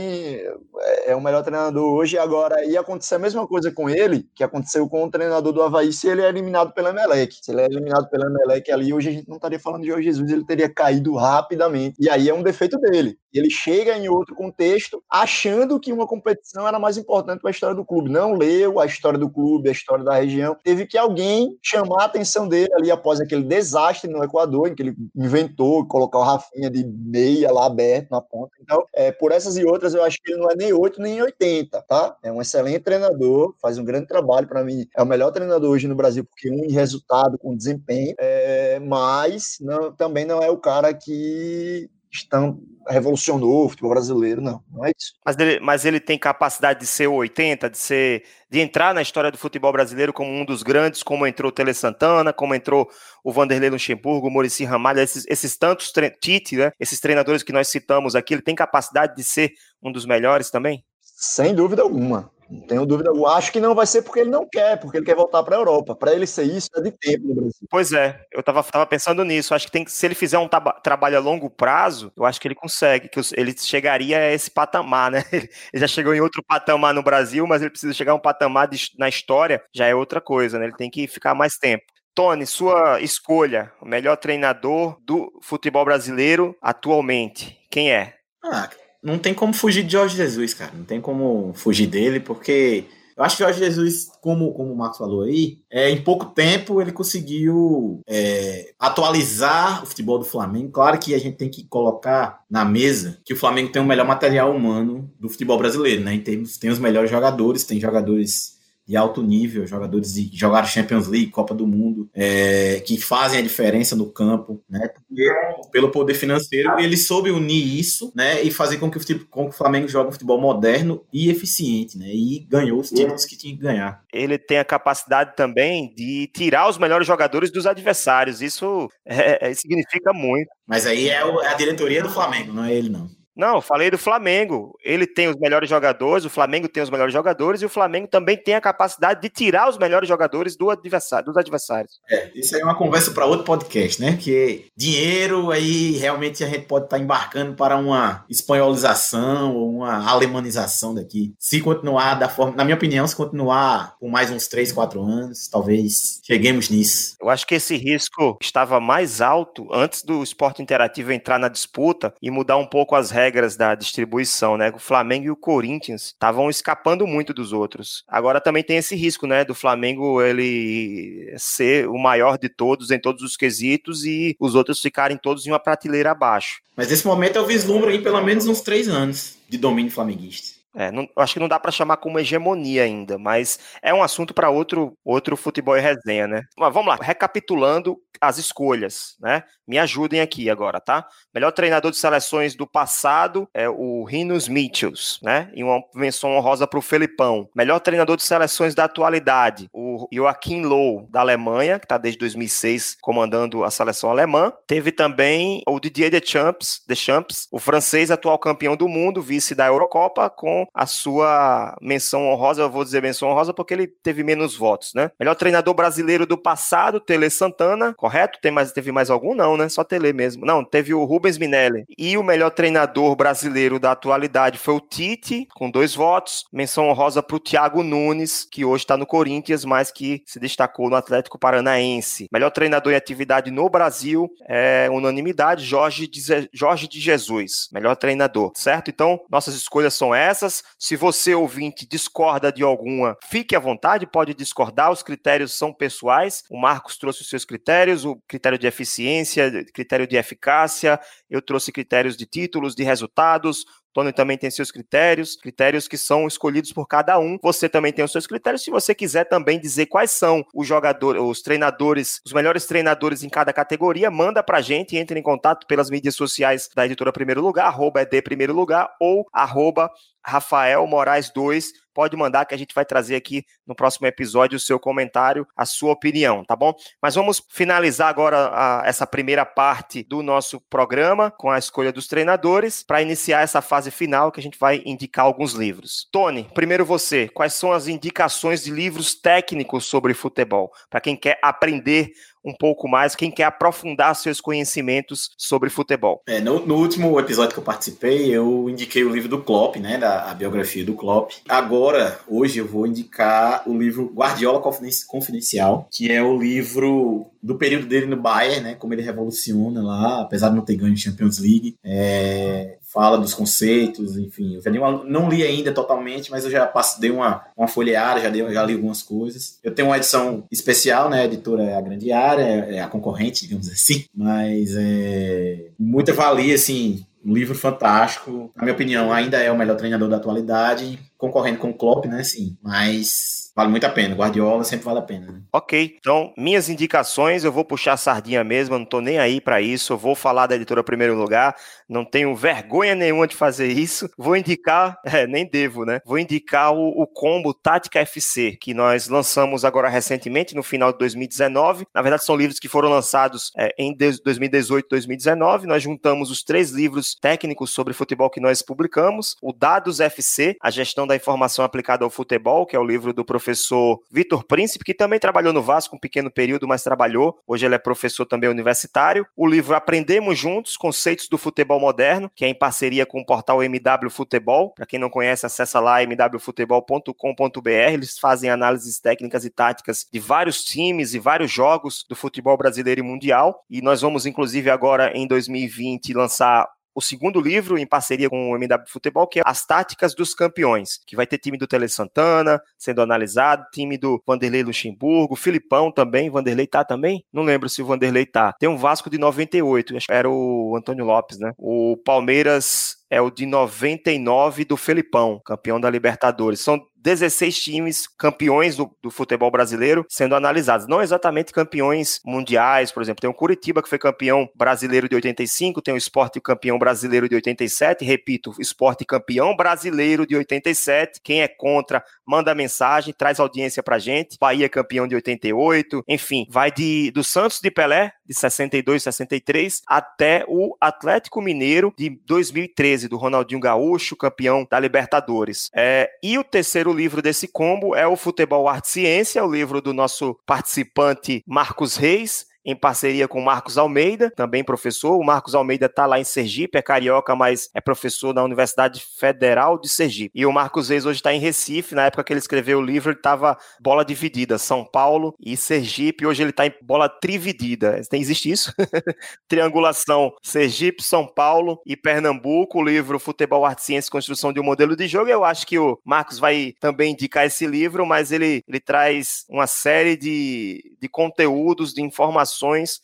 é, é, o melhor treinador hoje. Agora, ia acontecer a mesma coisa com ele que aconteceu com o treinador do Havaí se ele é eliminado pela Emelec. Se ele é eliminado pela Emelec ali, hoje a gente não estaria falando de Jorge Jesus, ele teria caído rapidamente. E aí é um defeito dele. Ele chega em outro contexto achando que uma competição era mais importante para a história do clube. Não leu a história do clube, a história da região. Teve que alguém chamar a atenção dele ali após aquele desastre no Equador, em que ele inventou colocar o Rafinha de meia lá aberto na ponta. Então, é, por essas e outras, eu acho que ele não é nem 8 nem 80, tá? É um excelente treinador, faz um grande trabalho para mim. É o melhor treinador hoje no Brasil, porque um resultado com desempenho, é, mas não, também não é o cara que estão revolucionou o futebol brasileiro, não, não é isso. Mas ele, mas ele tem capacidade de ser 80, de ser de entrar na história do futebol brasileiro como um dos grandes, como entrou o Tele Santana, como entrou o Vanderlei Luxemburgo, o Murici Ramalho, esses, esses tantos Tite, né, esses treinadores que nós citamos aqui, ele tem capacidade de ser um dos melhores também? Sem dúvida alguma. Não tenho dúvida. Eu acho que não vai ser porque ele não quer, porque ele quer voltar para a Europa. Para ele ser isso, é de tempo no Brasil. Pois é, eu tava, tava pensando nisso. Acho que tem que, se ele fizer um trabalho a longo prazo, eu acho que ele consegue, que ele chegaria a esse patamar, né? Ele já chegou em outro patamar no Brasil, mas ele precisa chegar a um patamar de, na história, já é outra coisa, né? Ele tem que ficar mais tempo. Tony, sua escolha, o melhor treinador do futebol brasileiro atualmente, quem é? Ah, não tem como fugir de Jorge Jesus, cara. Não tem como fugir dele, porque eu acho que Jorge Jesus, como, como o Marcos falou aí, é, em pouco tempo ele conseguiu é, atualizar o futebol do Flamengo. Claro que a gente tem que colocar na mesa que o Flamengo tem o melhor material humano do futebol brasileiro, né? Em tem os melhores jogadores, tem jogadores de alto nível, jogadores que jogaram Champions League, Copa do Mundo, é, que fazem a diferença no campo, né? Porque, pelo poder financeiro, ele soube unir isso, né? E fazer com que o, com que o Flamengo jogue um futebol moderno e eficiente, né? E ganhou os títulos que tinha que ganhar. Ele tem a capacidade também de tirar os melhores jogadores dos adversários. Isso é, é, significa muito. Mas aí é a diretoria do Flamengo, não é ele, não. Não, falei do Flamengo. Ele tem os melhores jogadores, o Flamengo tem os melhores jogadores e o Flamengo também tem a capacidade de tirar os melhores jogadores do adversário, dos adversários. É, isso aí é uma conversa para outro podcast, né? Que dinheiro aí realmente a gente pode estar tá embarcando para uma espanholização ou uma alemanização daqui. Se continuar da forma, na minha opinião, se continuar por mais uns 3, 4 anos, talvez cheguemos nisso. Eu acho que esse risco estava mais alto antes do esporte interativo entrar na disputa e mudar um pouco as regras regras da distribuição, né? O Flamengo e o Corinthians estavam escapando muito dos outros. Agora também tem esse risco, né? Do Flamengo ele ser o maior de todos em todos os quesitos e os outros ficarem todos em uma prateleira abaixo. Mas nesse momento eu vislumbro aí pelo menos uns três anos de domínio flamenguista. É, não, acho que não dá para chamar como hegemonia ainda, mas é um assunto para outro, outro futebol e resenha, né? Mas vamos lá, recapitulando as escolhas, né? Me ajudem aqui agora, tá? Melhor treinador de seleções do passado é o Rinos Mitchells, né? E uma menção honrosa para o Felipão. Melhor treinador de seleções da atualidade, o Joachim Low, da Alemanha, que está desde 2006 comandando a seleção alemã. Teve também o Didier Deschamps, Deschamps, o francês atual campeão do mundo, vice da Eurocopa, com a sua menção honrosa, eu vou dizer menção honrosa porque ele teve menos votos, né? Melhor treinador brasileiro do passado, Tele Santana, correto? Tem mais, teve mais algum? Não, né? Só Tele mesmo. Não, teve o Rubens Minelli. E o melhor treinador brasileiro da atualidade foi o Tite, com dois votos. Menção honrosa para o Thiago Nunes, que hoje está no Corinthians, mas que se destacou no Atlético Paranaense. Melhor treinador em atividade no Brasil, é unanimidade, Jorge de, Jorge de Jesus. Melhor treinador, certo? Então, nossas escolhas são essas. Se você, ouvinte, discorda de alguma, fique à vontade, pode discordar, os critérios são pessoais. O Marcos trouxe os seus critérios o critério de eficiência, critério de eficácia, eu trouxe critérios de títulos, de resultados, Tony também tem seus critérios, critérios que são escolhidos por cada um. Você também tem os seus critérios. Se você quiser também dizer quais são os jogadores, os treinadores, os melhores treinadores em cada categoria, manda pra gente, entre em contato pelas mídias sociais da editora Primeiro Lugar, arroba ED Primeiro Lugar ou arroba Rafael Moraes 2 pode mandar que a gente vai trazer aqui no próximo episódio o seu comentário, a sua opinião, tá bom? Mas vamos finalizar agora a, essa primeira parte do nosso programa com a escolha dos treinadores para iniciar essa fase final que a gente vai indicar alguns livros. Tony, primeiro você, quais são as indicações de livros técnicos sobre futebol para quem quer aprender um pouco mais, quem quer aprofundar seus conhecimentos sobre futebol. É, no, no, último episódio que eu participei, eu indiquei o livro do Klopp, né, da a biografia do Klopp. Agora, hoje eu vou indicar o livro Guardiola Confidencial, que é o livro do período dele no Bayern, né, como ele revoluciona lá, apesar de não ter ganho Champions League. É, fala dos conceitos, enfim. Eu já uma, não li ainda totalmente, mas eu já passo, dei uma, uma folheada, já, dei, já li algumas coisas. Eu tenho uma edição especial, né? A editora é a Grande Área, é, a concorrente, digamos assim, mas é muita valia, assim, um livro fantástico. Na minha opinião, ainda é o melhor treinador da atualidade, concorrendo com o Klopp, né? Sim, mas Vale muito a pena. Guardiola sempre vale a pena. Né? Ok. Então, minhas indicações, eu vou puxar a sardinha mesmo, não tô nem aí para isso. Eu vou falar da editora Primeiro Lugar. Não tenho vergonha nenhuma de fazer isso. Vou indicar, é, nem devo, né? Vou indicar o, o combo Tática FC, que nós lançamos agora recentemente, no final de 2019. Na verdade, são livros que foram lançados é, em 2018 2019. Nós juntamos os três livros técnicos sobre futebol que nós publicamos: o Dados FC, a gestão Gestão da Informação Aplicada ao Futebol, que é o livro do professor Vitor Príncipe, que também trabalhou no Vasco um pequeno período, mas trabalhou. Hoje ele é professor também universitário. O livro Aprendemos Juntos, Conceitos do Futebol Moderno, que é em parceria com o portal MW Futebol. Para quem não conhece, acessa lá mwfutebol.com.br. Eles fazem análises técnicas e táticas de vários times e vários jogos do futebol brasileiro e mundial. E nós vamos, inclusive, agora em 2020 lançar o segundo livro, em parceria com o MW Futebol, que é As Táticas dos Campeões, que vai ter time do Tele Santana sendo analisado, time do Vanderlei Luxemburgo, Filipão também, Vanderlei tá também? Não lembro se o Vanderlei tá. Tem um Vasco de 98, acho que era o Antônio Lopes, né? O Palmeiras é o de 99 do Felipão, campeão da Libertadores. São 16 times campeões do, do, futebol brasileiro sendo analisados. Não exatamente campeões mundiais, por exemplo. Tem o Curitiba, que foi campeão brasileiro de 85, tem o Esporte campeão brasileiro de 87. Repito, Esporte campeão brasileiro de 87. Quem é contra, manda mensagem, traz audiência pra gente. Bahia campeão de 88. Enfim, vai de do Santos de Pelé, de 62, 63, até o Atlético Mineiro de 2013, do Ronaldinho Gaúcho, campeão da Libertadores. É, e o terceiro livro desse combo é o Futebol Arte Ciência, o livro do nosso participante Marcos Reis, em parceria com Marcos Almeida, também professor. O Marcos Almeida está lá em Sergipe, é carioca, mas é professor na Universidade Federal de Sergipe. E o Marcos Reis hoje está em Recife. Na época que ele escreveu o livro, ele estava bola dividida, São Paulo e Sergipe. Hoje ele está em bola trividida. Tem, existe isso? Triangulação Sergipe, São Paulo e Pernambuco. O livro Futebol, Arte, Ciência e Construção de um Modelo de Jogo. Eu acho que o Marcos vai também indicar esse livro, mas ele, ele traz uma série de, de conteúdos, de informações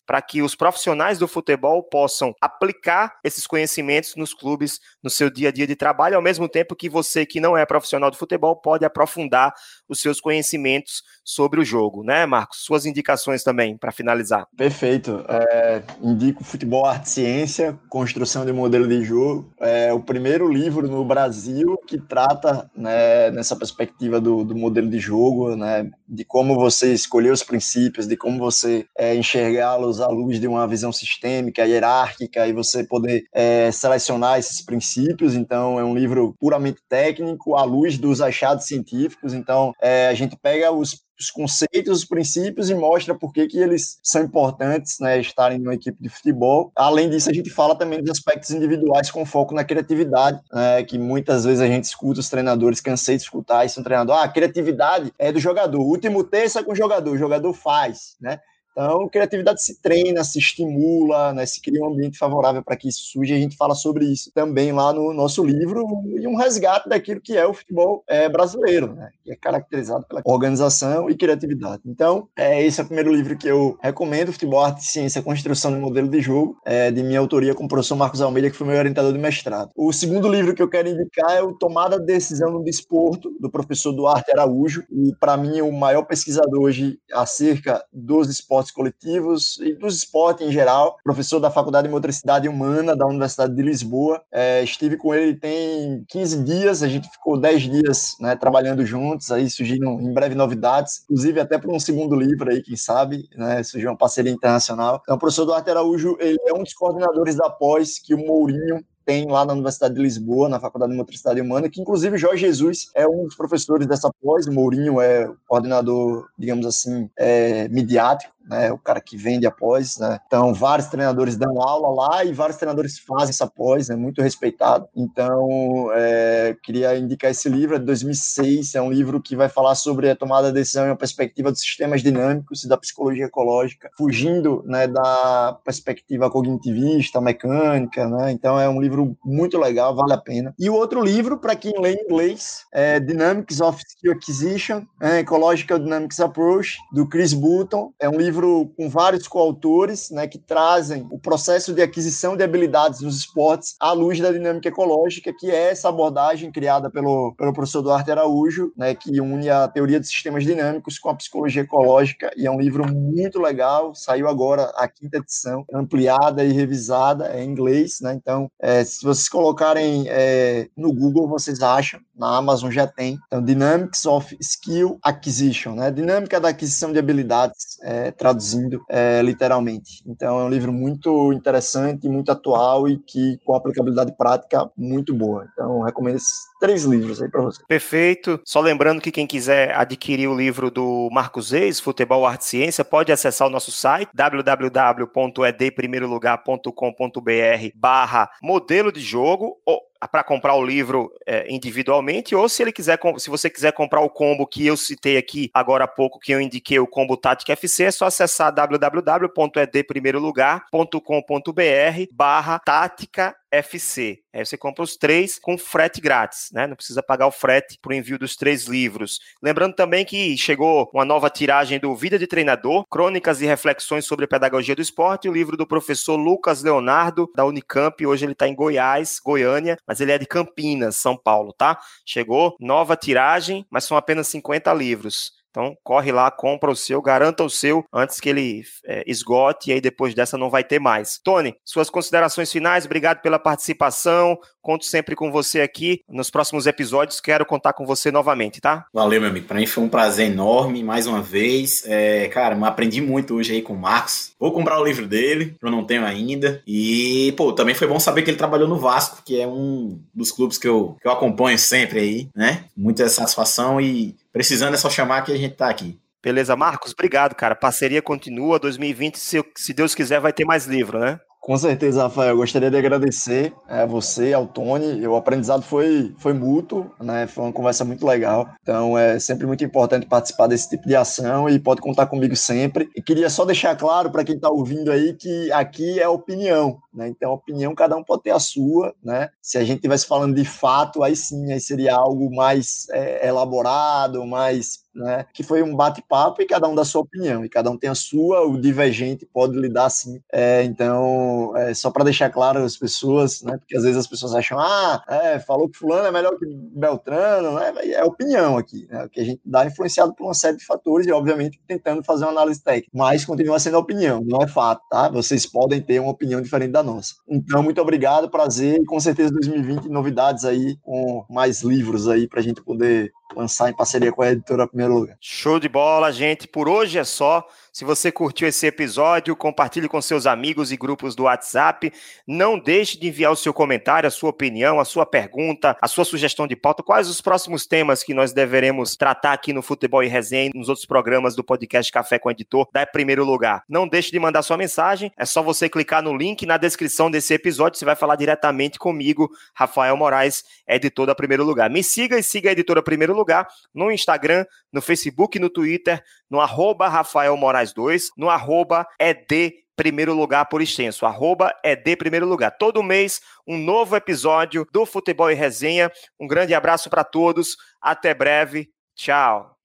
para que os profissionais do futebol possam aplicar esses conhecimentos nos clubes, no seu dia a dia de trabalho, ao mesmo tempo que você que não é profissional do futebol pode aprofundar os seus conhecimentos sobre o jogo, né, Marcos? Suas indicações também para finalizar. Perfeito. É, indico Futebol Arte Ciência, Construção de Modelo de Jogo. É o primeiro livro no Brasil que trata né, nessa perspectiva do, do modelo de jogo, né, de como você escolher os princípios, de como você é, enxergar enxergá-los à luz de uma visão sistêmica, hierárquica, e você poder é, selecionar esses princípios. Então, é um livro puramente técnico, à luz dos achados científicos. Então, é, a gente pega os os conceitos, os princípios e mostra por que, que eles são importantes, né, estarem numa equipe de futebol. Além disso, a gente fala também dos aspectos individuais com foco na criatividade, né, que muitas vezes a gente escuta os treinadores, cansei de escutar isso, um treinador, ah, a criatividade é do jogador, o último terço é com o jogador, o jogador faz, né? Então, criatividade se treina, se estimula, né, se cria um ambiente favorável para que isso surja. A gente fala sobre isso também lá no nosso livro e um resgate daquilo que é o futebol é, brasileiro, né, que é caracterizado pela organização e criatividade. Então, é, esse é o primeiro livro que eu recomendo, Futebol, Arte Ciência, Construção do Modelo de Jogo, é, de minha autoria com o professor Marcos Almeida, que foi meu orientador de mestrado. O segundo livro que eu quero indicar é o Tomada de Decisão no Desporto, do professor Duarte Araújo, e para mim o maior pesquisador hoje acerca dos esportes esportes coletivos e dos esportes em geral, professor da Faculdade de Motricidade Humana da Universidade de Lisboa. É, estive com ele tem 15 dias, a gente ficou 10 dias né, trabalhando juntos, aí surgiram em breve novidades, inclusive até para um segundo livro aí, quem sabe, né, surgiu uma parceria internacional. Então, o professor Duarte Araújo, ele é um dos coordenadores da pós que o Mourinho tem lá na Universidade de Lisboa, na Faculdade de Motricidade Humana, que inclusive Jorge Jesus é um dos professores dessa pós, Mourinho é coordenador, digamos assim, é, midiático, né, o cara que vende após, né? Então, vários treinadores dão aula lá e vários treinadores fazem essa pós, né, muito respeitado. Então, é, queria indicar esse livro, é de 2006, é um livro que vai falar sobre a tomada de decisão em uma perspectiva dos sistemas dinâmicos e da psicologia ecológica, fugindo, né, da perspectiva cognitivista, mecânica, né? Então, é um livro muito legal, vale a pena. E o outro livro, para quem lê em inglês, é Dynamics of Skill Acquisition, é, Ecological Dynamics Approach, do Chris Button. É um livro livro com vários coautores, né, que trazem o processo de aquisição de habilidades nos esportes à luz da dinâmica ecológica, que é essa abordagem criada pelo, pelo professor Duarte Araújo, né, que une a teoria de sistemas dinâmicos com a psicologia ecológica, e é um livro muito legal, saiu agora a quinta edição, ampliada e revisada, é em inglês, né, então, é, se vocês colocarem é, no Google, vocês acham, na Amazon já tem. Então, Dynamics of Skill Acquisition, né? Dinâmica da aquisição de habilidades, é, traduzindo é, literalmente. Então, é um livro muito interessante, muito atual e que com aplicabilidade prática muito boa. Então, recomendo esses três livros aí para você. Perfeito. Só lembrando que quem quiser adquirir o livro do Marcos Reis, Futebol Arte Ciência, pode acessar o nosso site www.edprimeirolugar.com.br barra modelo de jogo ou para comprar o livro é, individualmente, ou se ele quiser, se você quiser comprar o combo que eu citei aqui agora há pouco, que eu indiquei o combo Tática FC, é só acessar www.edprimeirolugar.com.br barra Tática FC. Aí você compra os três com frete grátis, né? Não precisa pagar o frete para o envio dos três livros. Lembrando também que chegou uma nova tiragem do Vida de Treinador, Crônicas e Reflexões sobre a Pedagogia do Esporte, o livro do professor Lucas Leonardo, da Unicamp. Hoje ele está em Goiás, Goiânia, mas ele é de Campinas, São Paulo, tá? Chegou nova tiragem, mas são apenas 50 livros. Então, corre lá, compra o seu, garanta o seu antes que ele é, esgote e aí depois dessa não vai ter mais. Tony, suas considerações finais, obrigado pela participação. Conto sempre com você aqui. Nos próximos episódios, quero contar com você novamente, tá? Valeu, meu amigo. Para mim foi um prazer enorme, mais uma vez. É, cara, aprendi muito hoje aí com o Marcos. Vou comprar o livro dele, eu não tenho ainda. E, pô, também foi bom saber que ele trabalhou no Vasco, que é um dos clubes que eu, que eu acompanho sempre aí, né? Muita satisfação e Precisando é só chamar que a gente tá aqui. Beleza, Marcos, obrigado, cara. Parceria continua. 2020, se, se Deus quiser, vai ter mais livro, né? Com certeza, Rafael. Eu gostaria de agradecer a você, ao Tony. O aprendizado foi, foi mútuo, né? Foi uma conversa muito legal. Então é sempre muito importante participar desse tipo de ação e pode contar comigo sempre. E queria só deixar claro para quem está ouvindo aí que aqui é opinião, né? Então, opinião, cada um pode ter a sua, né? Se a gente estivesse falando de fato, aí sim, aí seria algo mais é, elaborado, mais né? Que foi um bate-papo e cada um dá sua opinião, e cada um tem a sua, o divergente pode lidar assim. É, então, é, só para deixar claro as pessoas, né? Porque às vezes as pessoas acham, ah, é, falou que fulano é melhor que Beltrano, né? É opinião aqui, né? Que a gente dá influenciado por uma série de fatores e, obviamente, tentando fazer uma análise técnica, mas continua sendo opinião, não é fato, tá? Vocês podem ter uma opinião diferente da nossa. Então, muito obrigado, prazer, e com certeza 2020 novidades aí com mais livros aí para a gente poder lançar em parceria com a editora Primeiro Lugar. Show de bola, gente. Por hoje é só. Se você curtiu esse episódio, compartilhe com seus amigos e grupos do WhatsApp. Não deixe de enviar o seu comentário, a sua opinião, a sua pergunta, a sua sugestão de pauta. Quais os próximos temas que nós deveremos tratar aqui no Futebol e Resenha, nos outros programas do podcast Café com o Editor, da Primeiro Lugar. Não deixe de mandar sua mensagem. É só você clicar no link na descrição desse episódio. Você vai falar diretamente comigo, Rafael Moraes, editor da Primeiro Lugar. Me siga e siga a editora Primeiro Lugar no Instagram, no Facebook, no Twitter, no arroba Rafael Moraes 2, no arroba ED primeiro lugar por extenso, arroba primeiro lugar. Todo mês, um novo episódio do Futebol e Resenha. Um grande abraço para todos, até breve, tchau.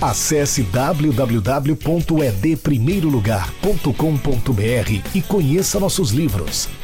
Acesse www.edprimeirolugar.com.br e conheça nossos livros.